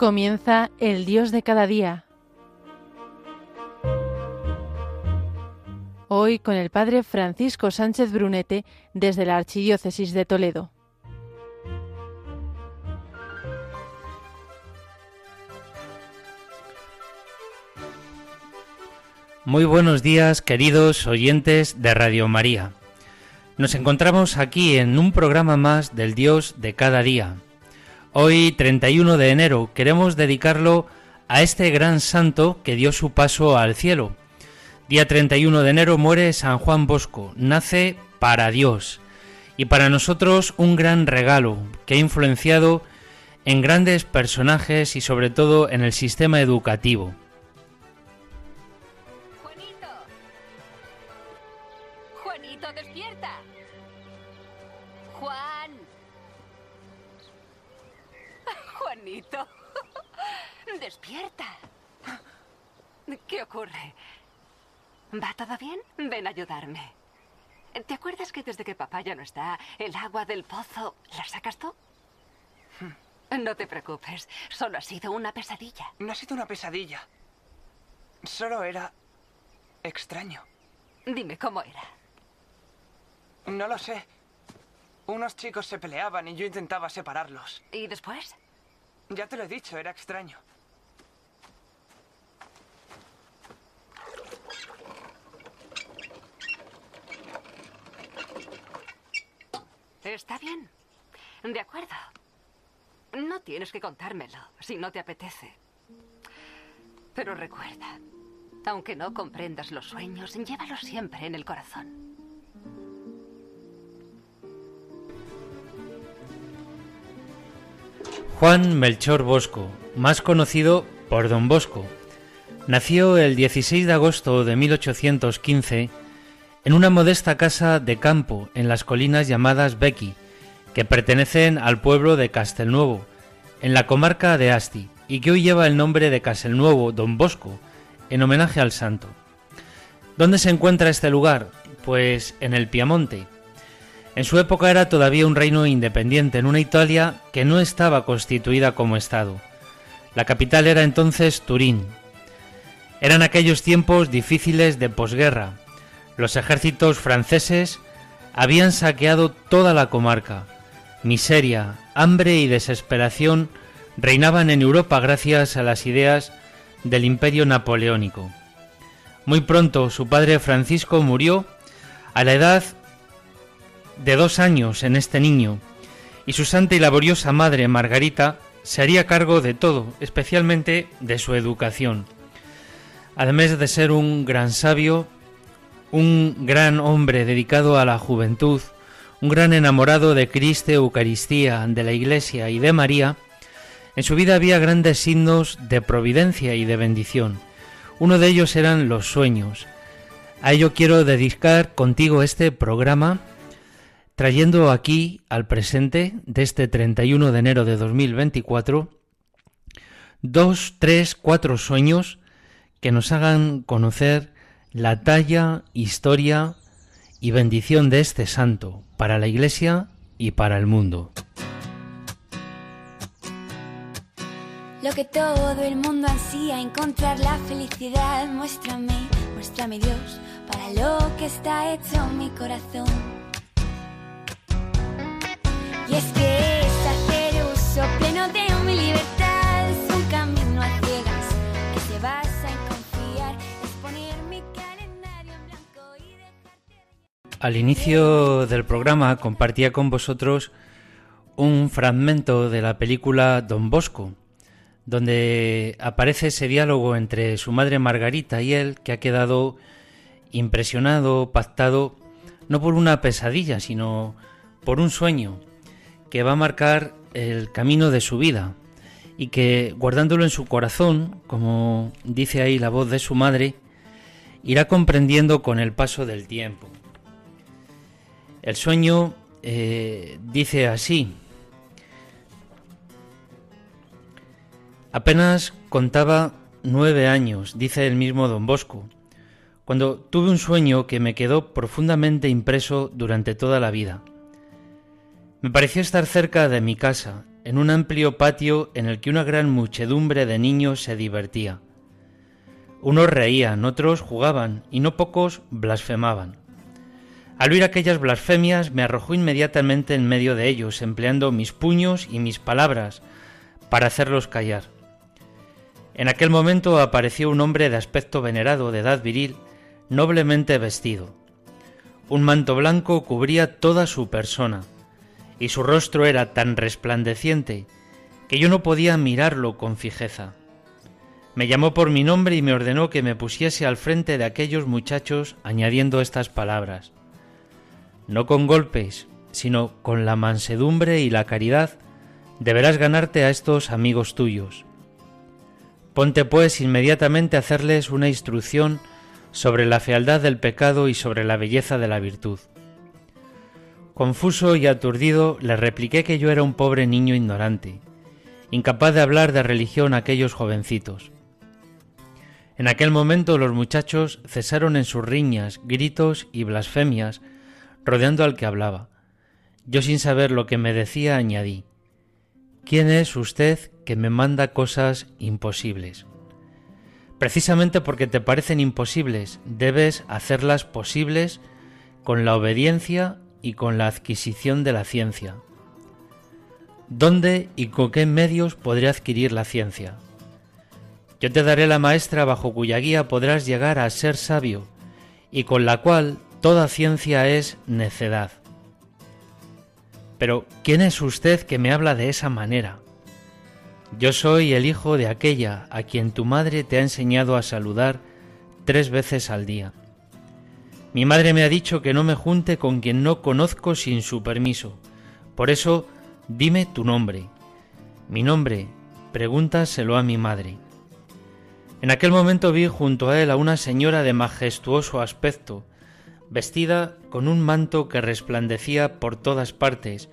Comienza el Dios de cada día. Hoy con el Padre Francisco Sánchez Brunete desde la Archidiócesis de Toledo. Muy buenos días, queridos oyentes de Radio María. Nos encontramos aquí en un programa más del Dios de cada día. Hoy, 31 de enero, queremos dedicarlo a este gran santo que dio su paso al cielo. Día 31 de enero muere San Juan Bosco, nace para Dios y para nosotros un gran regalo que ha influenciado en grandes personajes y sobre todo en el sistema educativo. Despierta. ¿Qué ocurre? ¿Va todo bien? Ven a ayudarme. ¿Te acuerdas que desde que papá ya no está, el agua del pozo la sacas tú? No te preocupes, solo ha sido una pesadilla. No ha sido una pesadilla. Solo era extraño. Dime cómo era. No lo sé. Unos chicos se peleaban y yo intentaba separarlos. ¿Y después? Ya te lo he dicho, era extraño. Está bien. De acuerdo. No tienes que contármelo si no te apetece. Pero recuerda, aunque no comprendas los sueños, llévalos siempre en el corazón. Juan Melchor Bosco, más conocido por Don Bosco, nació el 16 de agosto de 1815 en una modesta casa de campo en las colinas llamadas Becky, que pertenecen al pueblo de Castelnuovo, en la comarca de Asti, y que hoy lleva el nombre de Castelnuovo Don Bosco, en homenaje al santo. ¿Dónde se encuentra este lugar? Pues en el Piamonte. En su época era todavía un reino independiente en una Italia que no estaba constituida como Estado. La capital era entonces Turín. Eran aquellos tiempos difíciles de posguerra, los ejércitos franceses habían saqueado toda la comarca. Miseria, hambre y desesperación reinaban en Europa gracias a las ideas del imperio napoleónico. Muy pronto su padre Francisco murió a la edad de dos años en este niño, y su santa y laboriosa madre Margarita se haría cargo de todo, especialmente de su educación. Además de ser un gran sabio, un gran hombre dedicado a la juventud, un gran enamorado de Cristo, Eucaristía, de la Iglesia y de María, en su vida había grandes signos de providencia y de bendición. Uno de ellos eran los sueños. A ello quiero dedicar contigo este programa, trayendo aquí al presente de este 31 de enero de 2024 dos, tres, cuatro sueños que nos hagan conocer la talla, historia y bendición de este santo para la Iglesia y para el mundo. Lo que todo el mundo ansía, encontrar la felicidad, muéstrame, muéstrame Dios, para lo que está hecho mi corazón. Y es que es hacer uso pleno de mi libertad, Al inicio del programa compartía con vosotros un fragmento de la película Don Bosco, donde aparece ese diálogo entre su madre Margarita y él que ha quedado impresionado, pactado, no por una pesadilla, sino por un sueño que va a marcar el camino de su vida y que guardándolo en su corazón, como dice ahí la voz de su madre, irá comprendiendo con el paso del tiempo. El sueño eh, dice así, apenas contaba nueve años, dice el mismo don Bosco, cuando tuve un sueño que me quedó profundamente impreso durante toda la vida. Me pareció estar cerca de mi casa, en un amplio patio en el que una gran muchedumbre de niños se divertía. Unos reían, otros jugaban y no pocos blasfemaban. Al oír aquellas blasfemias me arrojó inmediatamente en medio de ellos, empleando mis puños y mis palabras para hacerlos callar. En aquel momento apareció un hombre de aspecto venerado, de edad viril, noblemente vestido. Un manto blanco cubría toda su persona, y su rostro era tan resplandeciente que yo no podía mirarlo con fijeza. Me llamó por mi nombre y me ordenó que me pusiese al frente de aquellos muchachos añadiendo estas palabras no con golpes, sino con la mansedumbre y la caridad, deberás ganarte a estos amigos tuyos. Ponte pues inmediatamente a hacerles una instrucción sobre la fealdad del pecado y sobre la belleza de la virtud. Confuso y aturdido le repliqué que yo era un pobre niño ignorante, incapaz de hablar de religión a aquellos jovencitos. En aquel momento los muchachos cesaron en sus riñas, gritos y blasfemias rodeando al que hablaba. Yo sin saber lo que me decía añadí, ¿quién es usted que me manda cosas imposibles? Precisamente porque te parecen imposibles, debes hacerlas posibles con la obediencia y con la adquisición de la ciencia. ¿Dónde y con qué medios podré adquirir la ciencia? Yo te daré la maestra bajo cuya guía podrás llegar a ser sabio y con la cual Toda ciencia es necedad. Pero, ¿quién es usted que me habla de esa manera? Yo soy el hijo de aquella a quien tu madre te ha enseñado a saludar tres veces al día. Mi madre me ha dicho que no me junte con quien no conozco sin su permiso. Por eso, dime tu nombre. Mi nombre, pregúntaselo a mi madre. En aquel momento vi junto a él a una señora de majestuoso aspecto, vestida con un manto que resplandecía por todas partes,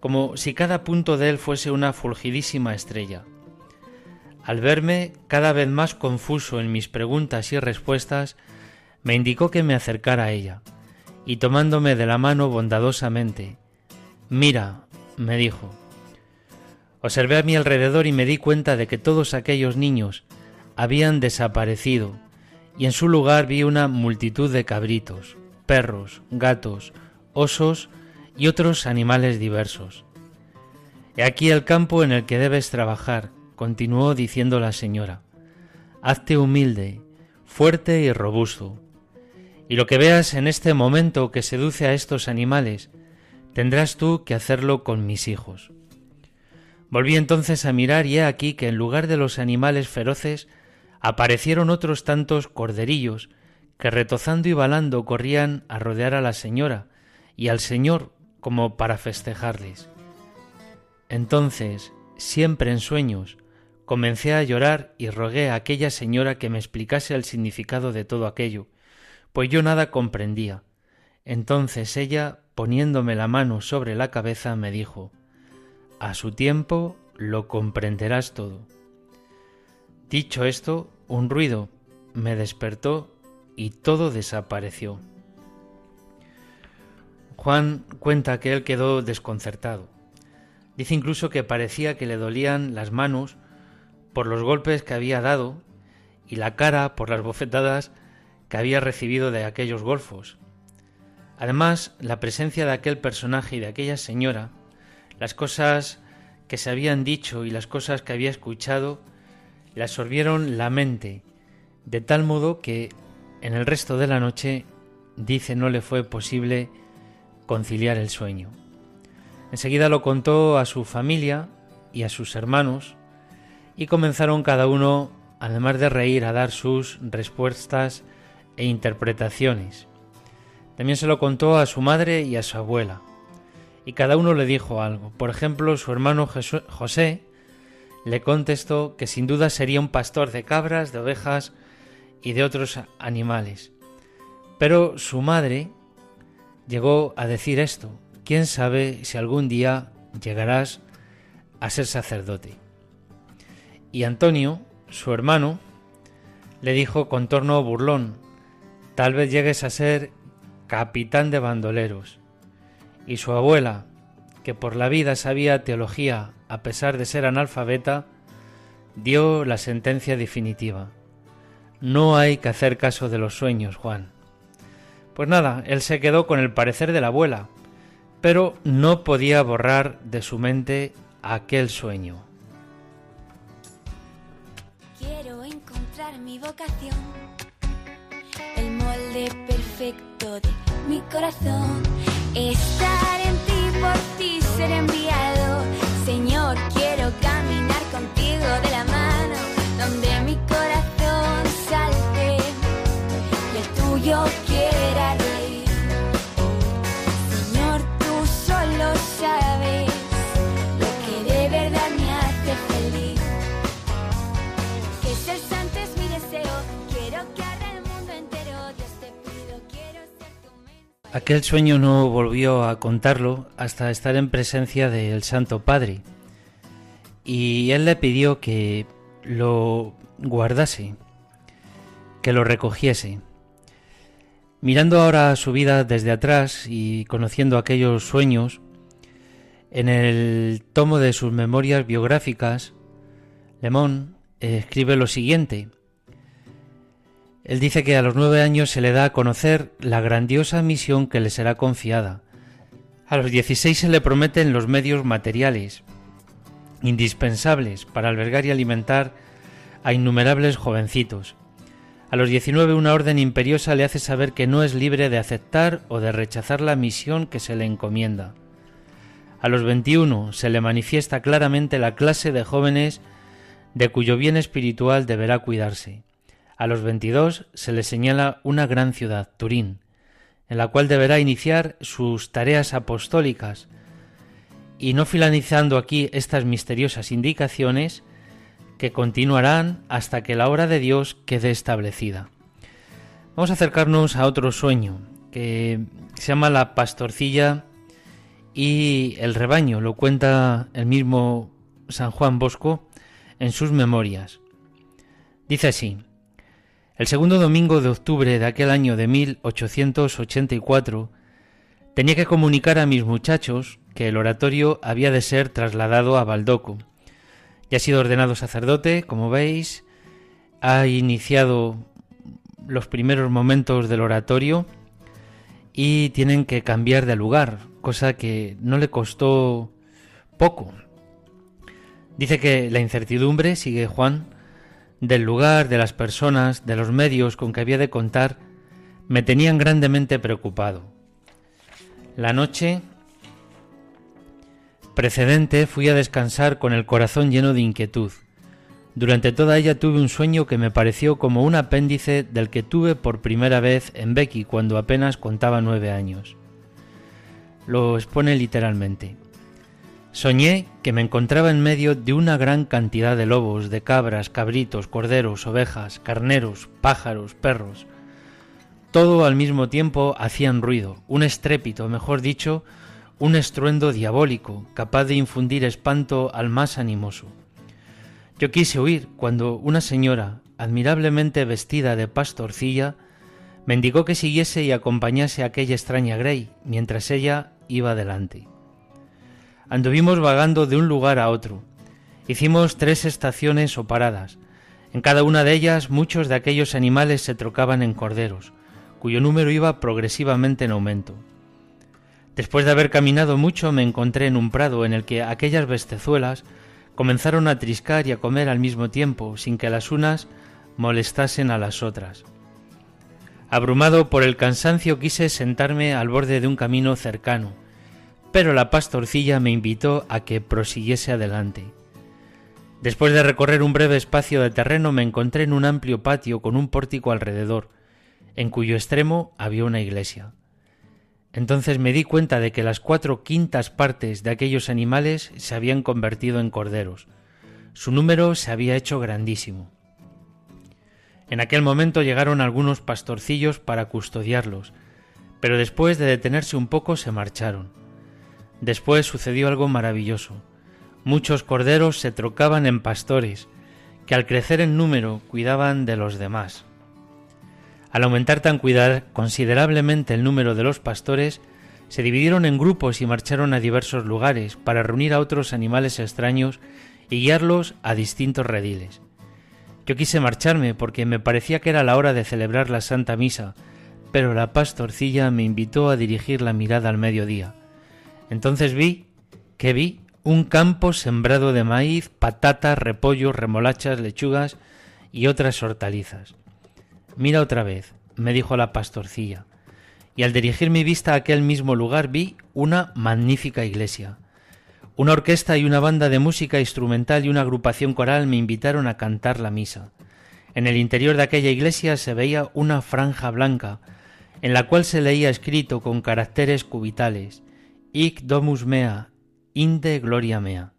como si cada punto de él fuese una fulgidísima estrella. Al verme cada vez más confuso en mis preguntas y respuestas, me indicó que me acercara a ella, y tomándome de la mano bondadosamente, Mira, me dijo. Observé a mi alrededor y me di cuenta de que todos aquellos niños habían desaparecido, y en su lugar vi una multitud de cabritos, perros, gatos, osos y otros animales diversos. He aquí el campo en el que debes trabajar, continuó diciendo la señora. Hazte humilde, fuerte y robusto. Y lo que veas en este momento que seduce a estos animales, tendrás tú que hacerlo con mis hijos. Volví entonces a mirar y he aquí que en lugar de los animales feroces aparecieron otros tantos corderillos que retozando y balando corrían a rodear a la señora y al señor como para festejarles. Entonces, siempre en sueños, comencé a llorar y rogué a aquella señora que me explicase el significado de todo aquello, pues yo nada comprendía. Entonces ella, poniéndome la mano sobre la cabeza, me dijo A su tiempo lo comprenderás todo. Dicho esto, un ruido me despertó y todo desapareció. Juan cuenta que él quedó desconcertado. Dice incluso que parecía que le dolían las manos por los golpes que había dado y la cara por las bofetadas que había recibido de aquellos golfos. Además, la presencia de aquel personaje y de aquella señora, las cosas que se habían dicho y las cosas que había escuchado, le absorbieron la mente, de tal modo que en el resto de la noche, dice, no le fue posible conciliar el sueño. Enseguida lo contó a su familia y a sus hermanos y comenzaron cada uno, además de reír, a dar sus respuestas e interpretaciones. También se lo contó a su madre y a su abuela, y cada uno le dijo algo. Por ejemplo, su hermano José le contestó que sin duda sería un pastor de cabras, de ovejas y de otros animales. Pero su madre llegó a decir esto, quién sabe si algún día llegarás a ser sacerdote. Y Antonio, su hermano, le dijo con torno burlón, tal vez llegues a ser capitán de bandoleros. Y su abuela, que por la vida sabía teología a pesar de ser analfabeta, dio la sentencia definitiva. No hay que hacer caso de los sueños, Juan. Pues nada, él se quedó con el parecer de la abuela, pero no podía borrar de su mente aquel sueño. Quiero encontrar mi vocación, el molde perfecto de mi corazón. Estar en ti, por ti ser enviado. Señor, quiero caminar contigo de la mano, y el tuyo quiera reír. Señor, tú solo sabes lo que de verdad me hace feliz. Que ser santo es mi deseo. Quiero que arda el mundo entero. Dios te pido, quiero ser tu. Aquel sueño no volvió a contarlo hasta estar en presencia del Santo Padre. Y él le pidió que lo guardase, que lo recogiese. Mirando ahora su vida desde atrás y conociendo aquellos sueños, en el tomo de sus memorias biográficas, Lemón escribe lo siguiente. Él dice que a los nueve años se le da a conocer la grandiosa misión que le será confiada. A los dieciséis se le prometen los medios materiales, indispensables para albergar y alimentar a innumerables jovencitos. A los 19 una orden imperiosa le hace saber que no es libre de aceptar o de rechazar la misión que se le encomienda. A los 21 se le manifiesta claramente la clase de jóvenes de cuyo bien espiritual deberá cuidarse. A los 22 se le señala una gran ciudad, Turín, en la cual deberá iniciar sus tareas apostólicas, y no finalizando aquí estas misteriosas indicaciones, que continuarán hasta que la obra de Dios quede establecida. Vamos a acercarnos a otro sueño, que se llama la pastorcilla y el rebaño, lo cuenta el mismo San Juan Bosco en sus memorias. Dice así, el segundo domingo de octubre de aquel año de 1884, tenía que comunicar a mis muchachos que el oratorio había de ser trasladado a Baldoco. Ya ha sido ordenado sacerdote, como veis, ha iniciado los primeros momentos del oratorio y tienen que cambiar de lugar, cosa que no le costó poco. Dice que la incertidumbre, sigue Juan, del lugar, de las personas, de los medios con que había de contar, me tenían grandemente preocupado. La noche precedente fui a descansar con el corazón lleno de inquietud. Durante toda ella tuve un sueño que me pareció como un apéndice del que tuve por primera vez en Becky cuando apenas contaba nueve años. Lo expone literalmente. Soñé que me encontraba en medio de una gran cantidad de lobos, de cabras, cabritos, corderos, ovejas, carneros, pájaros, perros. Todo al mismo tiempo hacían ruido, un estrépito, mejor dicho, un estruendo diabólico, capaz de infundir espanto al más animoso. Yo quise huir cuando una señora, admirablemente vestida de pastorcilla, me indicó que siguiese y acompañase a aquella extraña Grey, mientras ella iba delante. Anduvimos vagando de un lugar a otro. Hicimos tres estaciones o paradas. En cada una de ellas muchos de aquellos animales se trocaban en corderos, cuyo número iba progresivamente en aumento. Después de haber caminado mucho me encontré en un prado en el que aquellas bestezuelas comenzaron a triscar y a comer al mismo tiempo, sin que las unas molestasen a las otras. Abrumado por el cansancio quise sentarme al borde de un camino cercano, pero la pastorcilla me invitó a que prosiguiese adelante. Después de recorrer un breve espacio de terreno me encontré en un amplio patio con un pórtico alrededor, en cuyo extremo había una iglesia. Entonces me di cuenta de que las cuatro quintas partes de aquellos animales se habían convertido en corderos. Su número se había hecho grandísimo. En aquel momento llegaron algunos pastorcillos para custodiarlos, pero después de detenerse un poco se marcharon. Después sucedió algo maravilloso. Muchos corderos se trocaban en pastores, que al crecer en número cuidaban de los demás. Al aumentar tan considerablemente el número de los pastores, Se dividieron en grupos y marcharon a diversos lugares para reunir a otros animales extraños y guiarlos a distintos rediles. Yo quise marcharme porque me parecía que era la hora de celebrar la Santa Misa, pero la pastorcilla me invitó a dirigir la mirada al mediodía. Entonces vi, que vi, un campo sembrado de maíz, patatas, repollos, remolachas, lechugas y otras hortalizas. Mira otra vez, me dijo la pastorcilla, y al dirigir mi vista a aquel mismo lugar vi una magnífica iglesia. Una orquesta y una banda de música instrumental y una agrupación coral me invitaron a cantar la misa. En el interior de aquella iglesia se veía una franja blanca, en la cual se leía escrito con caracteres cubitales, Ic domus mea, inde gloria mea.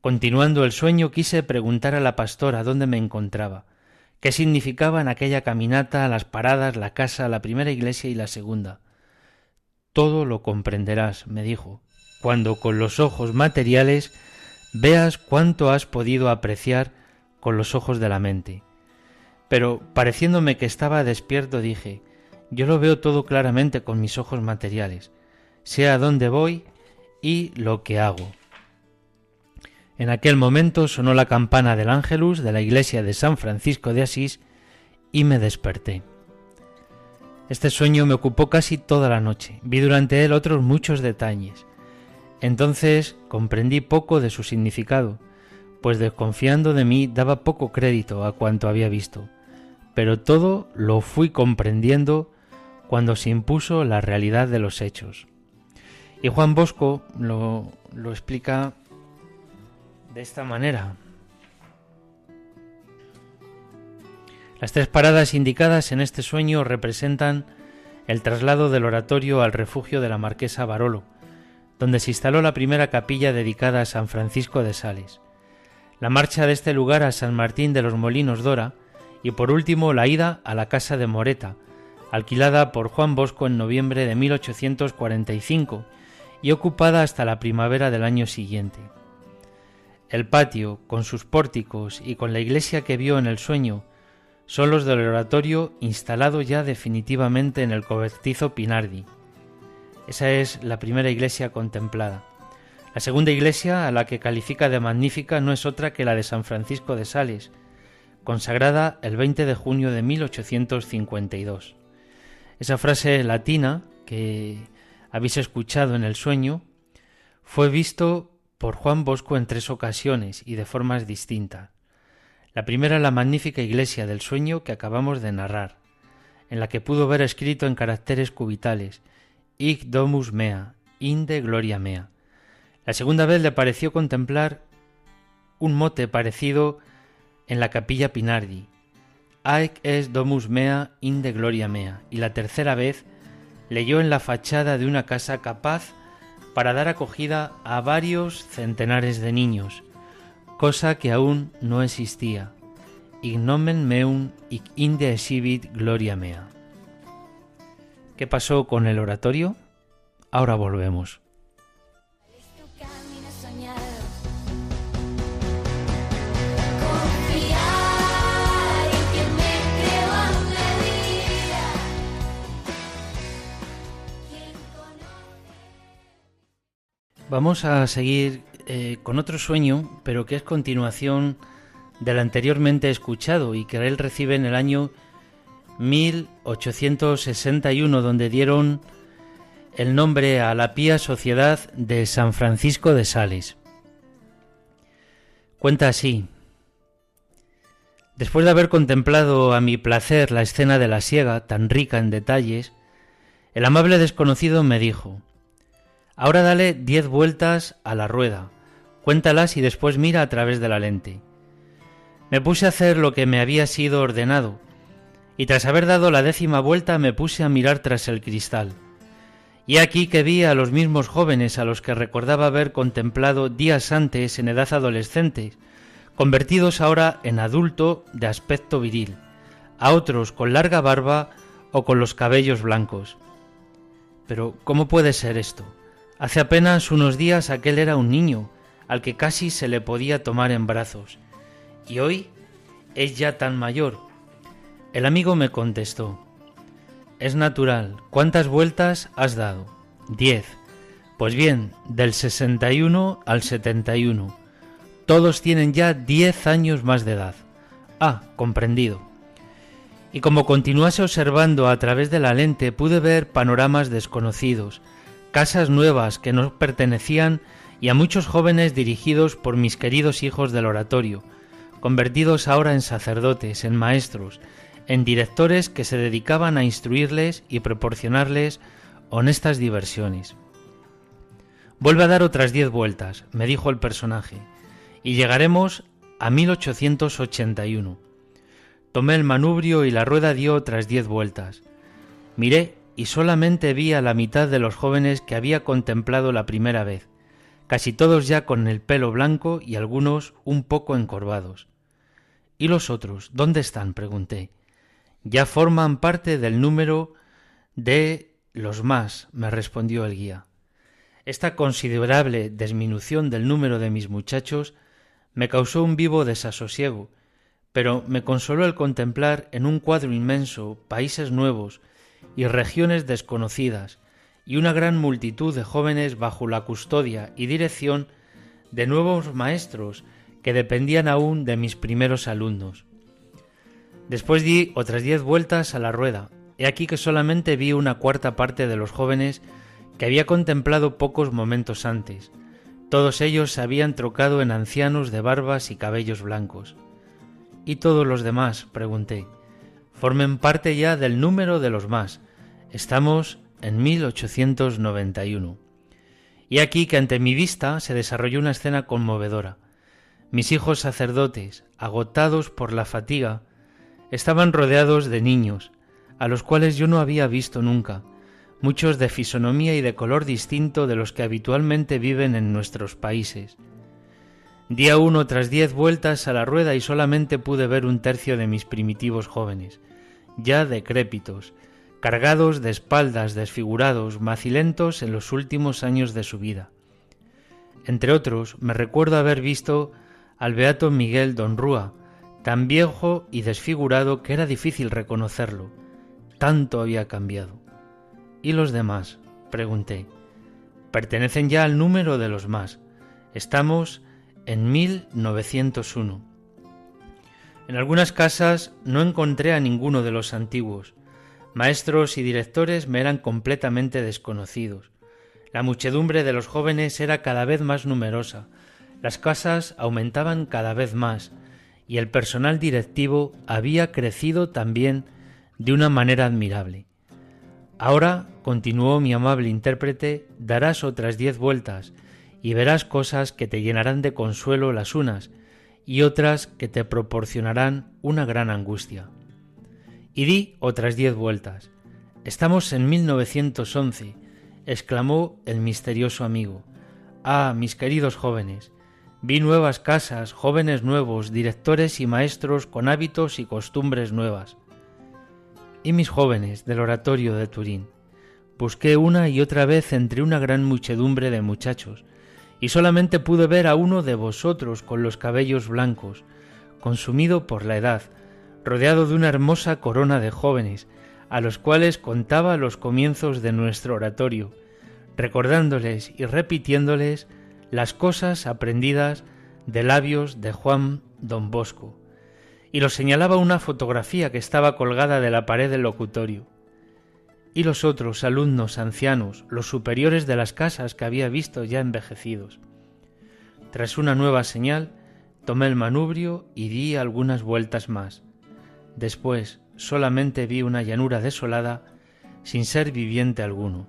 Continuando el sueño quise preguntar a la pastora dónde me encontraba, qué significaban aquella caminata, las paradas, la casa, la primera iglesia y la segunda. Todo lo comprenderás, me dijo, cuando con los ojos materiales veas cuánto has podido apreciar con los ojos de la mente. Pero, pareciéndome que estaba despierto, dije, yo lo veo todo claramente con mis ojos materiales, sé a dónde voy y lo que hago. En aquel momento sonó la campana del ángelus de la iglesia de San Francisco de Asís y me desperté. Este sueño me ocupó casi toda la noche. Vi durante él otros muchos detalles. Entonces comprendí poco de su significado, pues desconfiando de mí daba poco crédito a cuanto había visto. Pero todo lo fui comprendiendo cuando se impuso la realidad de los hechos. Y Juan Bosco lo, lo explica de esta manera. Las tres paradas indicadas en este sueño representan el traslado del oratorio al refugio de la marquesa Barolo, donde se instaló la primera capilla dedicada a San Francisco de Sales, la marcha de este lugar a San Martín de los Molinos Dora y por último la ida a la casa de Moreta, alquilada por Juan Bosco en noviembre de 1845 y ocupada hasta la primavera del año siguiente. El patio, con sus pórticos y con la iglesia que vio en el sueño, son los del oratorio instalado ya definitivamente en el cobertizo Pinardi. Esa es la primera iglesia contemplada. La segunda iglesia, a la que califica de magnífica, no es otra que la de San Francisco de Sales, consagrada el 20 de junio de 1852. Esa frase latina que habéis escuchado en el sueño fue visto por Juan Bosco en tres ocasiones y de formas distintas. La primera la magnífica iglesia del sueño que acabamos de narrar, en la que pudo ver escrito en caracteres cubitales Ic domus mea, inde gloria mea. La segunda vez le pareció contemplar un mote parecido en la capilla Pinardi, Aic es domus mea inde gloria mea, y la tercera vez leyó en la fachada de una casa capaz para dar acogida a varios centenares de niños, cosa que aún no existía. Ignomen meum ic inde exhibit gloria mea. ¿Qué pasó con el oratorio? Ahora volvemos. Vamos a seguir eh, con otro sueño, pero que es continuación del anteriormente escuchado y que él recibe en el año 1861, donde dieron el nombre a la Pía Sociedad de San Francisco de Sales. Cuenta así. Después de haber contemplado a mi placer la escena de la siega, tan rica en detalles, el amable desconocido me dijo, Ahora dale diez vueltas a la rueda, cuéntalas y después mira a través de la lente. Me puse a hacer lo que me había sido ordenado, y tras haber dado la décima vuelta me puse a mirar tras el cristal. Y aquí que vi a los mismos jóvenes a los que recordaba haber contemplado días antes en edad adolescente, convertidos ahora en adulto de aspecto viril, a otros con larga barba o con los cabellos blancos. Pero, ¿cómo puede ser esto? Hace apenas unos días aquel era un niño, al que casi se le podía tomar en brazos, y hoy es ya tan mayor. El amigo me contestó, es natural, ¿cuántas vueltas has dado? Diez. Pues bien, del 61 al 71. Todos tienen ya diez años más de edad. Ah, comprendido. Y como continuase observando a través de la lente, pude ver panoramas desconocidos, casas nuevas que no pertenecían y a muchos jóvenes dirigidos por mis queridos hijos del oratorio, convertidos ahora en sacerdotes, en maestros, en directores que se dedicaban a instruirles y proporcionarles honestas diversiones. Vuelve a dar otras diez vueltas, me dijo el personaje, y llegaremos a 1881. Tomé el manubrio y la rueda dio otras diez vueltas. Miré y solamente vi a la mitad de los jóvenes que había contemplado la primera vez, casi todos ya con el pelo blanco y algunos un poco encorvados. ¿Y los otros? ¿Dónde están? pregunté. Ya forman parte del número de los más, me respondió el guía. Esta considerable disminución del número de mis muchachos me causó un vivo desasosiego, pero me consoló el contemplar en un cuadro inmenso países nuevos y regiones desconocidas, y una gran multitud de jóvenes bajo la custodia y dirección de nuevos maestros que dependían aún de mis primeros alumnos. Después di otras diez vueltas a la rueda. He aquí que solamente vi una cuarta parte de los jóvenes que había contemplado pocos momentos antes. Todos ellos se habían trocado en ancianos de barbas y cabellos blancos. ¿Y todos los demás? pregunté. Formen parte ya del número de los más. Estamos en 1891. Y aquí que ante mi vista se desarrolló una escena conmovedora. Mis hijos sacerdotes, agotados por la fatiga, estaban rodeados de niños, a los cuales yo no había visto nunca, muchos de fisonomía y de color distinto de los que habitualmente viven en nuestros países. Di a uno tras diez vueltas a la rueda y solamente pude ver un tercio de mis primitivos jóvenes, ya decrépitos, cargados de espaldas, desfigurados, macilentos en los últimos años de su vida. Entre otros, me recuerdo haber visto al beato Miguel Don Rúa, tan viejo y desfigurado que era difícil reconocerlo. Tanto había cambiado. ¿Y los demás? pregunté. Pertenecen ya al número de los más. Estamos en 1901. En algunas casas no encontré a ninguno de los antiguos. Maestros y directores me eran completamente desconocidos. La muchedumbre de los jóvenes era cada vez más numerosa, las casas aumentaban cada vez más, y el personal directivo había crecido también de una manera admirable. Ahora, continuó mi amable intérprete, darás otras diez vueltas y verás cosas que te llenarán de consuelo las unas y otras que te proporcionarán una gran angustia. Y di otras diez vueltas. Estamos en 1911, exclamó el misterioso amigo. Ah, mis queridos jóvenes, Vi nuevas casas, jóvenes nuevos, directores y maestros con hábitos y costumbres nuevas. Y mis jóvenes del oratorio de Turín. Busqué una y otra vez entre una gran muchedumbre de muchachos, y solamente pude ver a uno de vosotros con los cabellos blancos, consumido por la edad, rodeado de una hermosa corona de jóvenes, a los cuales contaba los comienzos de nuestro oratorio, recordándoles y repitiéndoles las cosas aprendidas de labios de Juan don Bosco, y lo señalaba una fotografía que estaba colgada de la pared del locutorio. Y los otros alumnos ancianos, los superiores de las casas que había visto ya envejecidos. Tras una nueva señal, tomé el manubrio y di algunas vueltas más. Después solamente vi una llanura desolada, sin ser viviente alguno.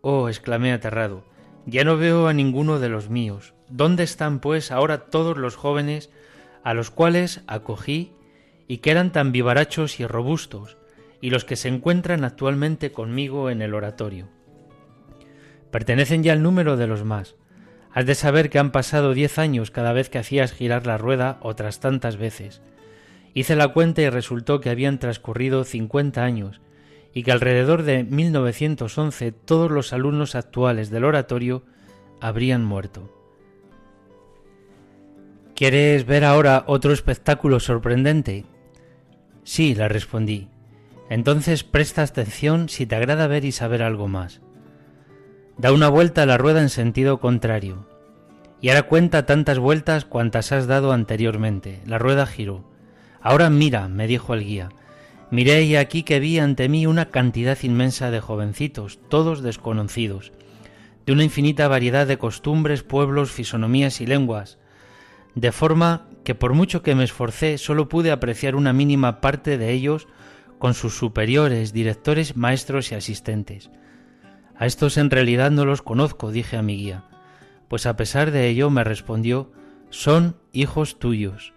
Oh, exclamé aterrado, ya no veo a ninguno de los míos. ¿Dónde están, pues, ahora todos los jóvenes a los cuales acogí y que eran tan vivarachos y robustos, y los que se encuentran actualmente conmigo en el oratorio? Pertenecen ya al número de los más. Has de saber que han pasado diez años cada vez que hacías girar la rueda otras tantas veces. Hice la cuenta y resultó que habían transcurrido cincuenta años, y que alrededor de 1911 todos los alumnos actuales del oratorio habrían muerto. ¿Quieres ver ahora otro espectáculo sorprendente? Sí, le respondí. Entonces presta atención si te agrada ver y saber algo más. Da una vuelta a la rueda en sentido contrario. Y ahora cuenta tantas vueltas cuantas has dado anteriormente. La rueda giró. Ahora mira, me dijo el guía. Miré y aquí que vi ante mí una cantidad inmensa de jovencitos, todos desconocidos, de una infinita variedad de costumbres, pueblos, fisonomías y lenguas, de forma que por mucho que me esforcé solo pude apreciar una mínima parte de ellos con sus superiores, directores, maestros y asistentes. A estos en realidad no los conozco, dije a mi guía, pues a pesar de ello me respondió, son hijos tuyos.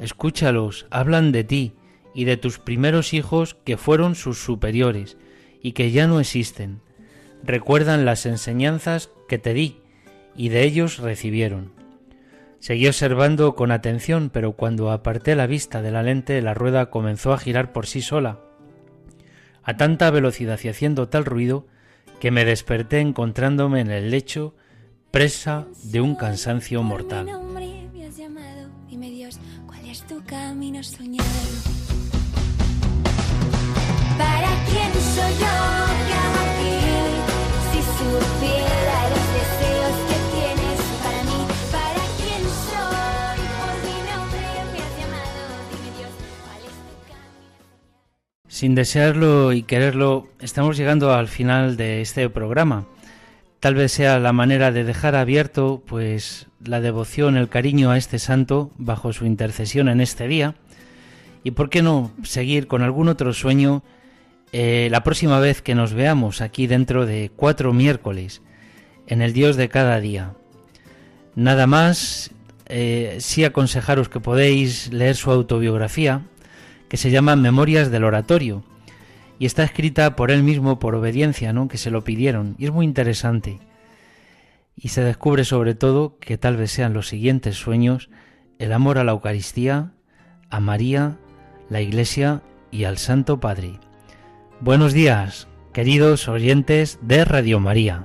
Escúchalos, hablan de ti y de tus primeros hijos que fueron sus superiores y que ya no existen. Recuerdan las enseñanzas que te di y de ellos recibieron. Seguí observando con atención, pero cuando aparté la vista de la lente la rueda comenzó a girar por sí sola, a tanta velocidad y haciendo tal ruido que me desperté encontrándome en el lecho presa de un cansancio mortal. ¿Para quién soy yo Sin desearlo y quererlo, estamos llegando al final de este programa. Tal vez sea la manera de dejar abierto pues la devoción, el cariño a este santo bajo su intercesión en este día. Y por qué no seguir con algún otro sueño eh, la próxima vez que nos veamos aquí dentro de cuatro miércoles en el Dios de cada día. Nada más, eh, sí aconsejaros que podéis leer su autobiografía, que se llama Memorias del Oratorio, y está escrita por él mismo por obediencia, ¿no? que se lo pidieron, y es muy interesante. Y se descubre sobre todo que tal vez sean los siguientes sueños el amor a la Eucaristía, a María, la Iglesia y al Santo Padre. Buenos días, queridos oyentes de Radio María.